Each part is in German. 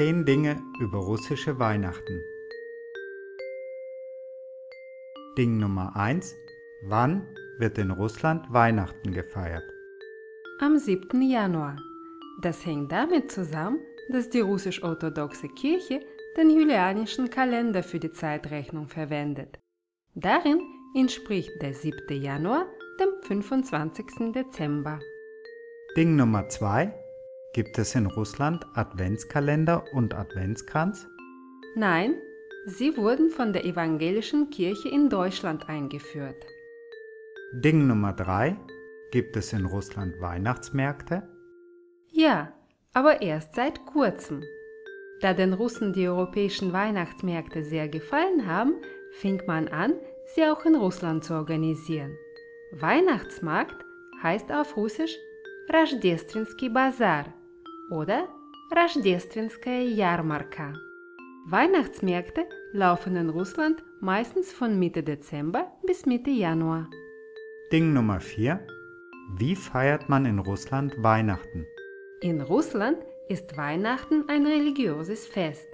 10 Dinge über russische Weihnachten. Ding Nummer 1. Wann wird in Russland Weihnachten gefeiert? Am 7. Januar. Das hängt damit zusammen, dass die russisch-orthodoxe Kirche den julianischen Kalender für die Zeitrechnung verwendet. Darin entspricht der 7. Januar dem 25. Dezember. Ding Nummer 2. Gibt es in Russland Adventskalender und Adventskranz? Nein, sie wurden von der evangelischen Kirche in Deutschland eingeführt. Ding Nummer 3. Gibt es in Russland Weihnachtsmärkte? Ja, aber erst seit kurzem. Da den Russen die europäischen Weihnachtsmärkte sehr gefallen haben, fing man an, sie auch in Russland zu organisieren. Weihnachtsmarkt heißt auf Russisch Рождественский Bazar oder Рождественская Ярмарka. Weihnachtsmärkte laufen in Russland meistens von Mitte Dezember bis Mitte Januar. Ding Nummer 4. Wie feiert man in Russland Weihnachten? In Russland ist Weihnachten ein religiöses Fest.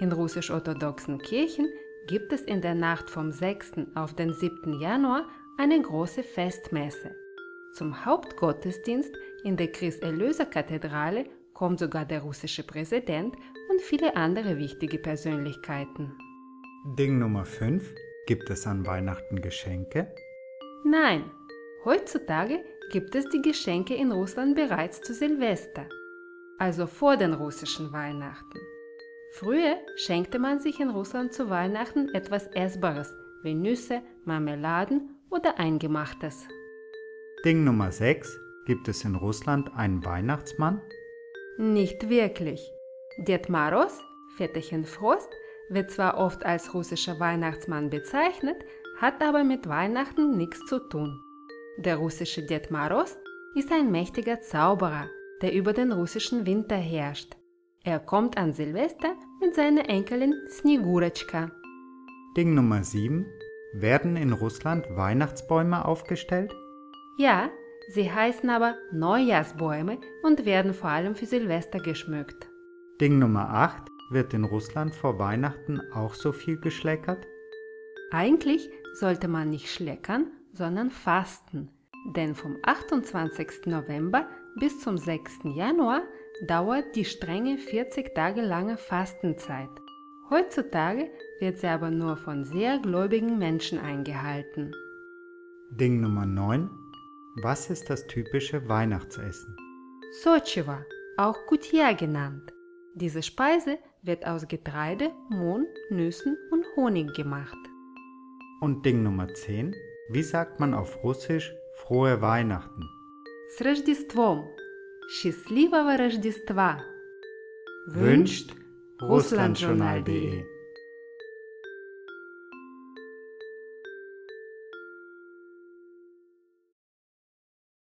In russisch-orthodoxen Kirchen gibt es in der Nacht vom 6. auf den 7. Januar eine große Festmesse. Zum Hauptgottesdienst in der Christ-Erlöser-Kathedrale kommt sogar der russische Präsident und viele andere wichtige Persönlichkeiten. Ding Nummer 5. Gibt es an Weihnachten Geschenke? Nein, heutzutage gibt es die Geschenke in Russland bereits zu Silvester, also vor den russischen Weihnachten. Früher schenkte man sich in Russland zu Weihnachten etwas Essbares wie Nüsse, Marmeladen oder Eingemachtes. Ding Nummer 6. Gibt es in Russland einen Weihnachtsmann? Nicht wirklich. Detmaros, Väterchen Frost, wird zwar oft als russischer Weihnachtsmann bezeichnet, hat aber mit Weihnachten nichts zu tun. Der russische Detmaros ist ein mächtiger Zauberer, der über den russischen Winter herrscht. Er kommt an Silvester mit seiner Enkelin Snigurechka. Ding Nummer 7. Werden in Russland Weihnachtsbäume aufgestellt? Ja, sie heißen aber Neujahrsbäume und werden vor allem für Silvester geschmückt. Ding Nummer 8. Wird in Russland vor Weihnachten auch so viel geschleckert? Eigentlich sollte man nicht schleckern, sondern fasten. Denn vom 28. November bis zum 6. Januar dauert die strenge 40 Tage lange Fastenzeit. Heutzutage wird sie aber nur von sehr gläubigen Menschen eingehalten. Ding Nummer 9. Was ist das typische Weihnachtsessen? Sochiva, auch Kutia genannt. Diese Speise wird aus Getreide, Mohn, Nüssen und Honig gemacht. Und Ding Nummer 10. Wie sagt man auf Russisch frohe Weihnachten? С Рождеством! Счастливого Рождества! Wünscht russlandjournal.de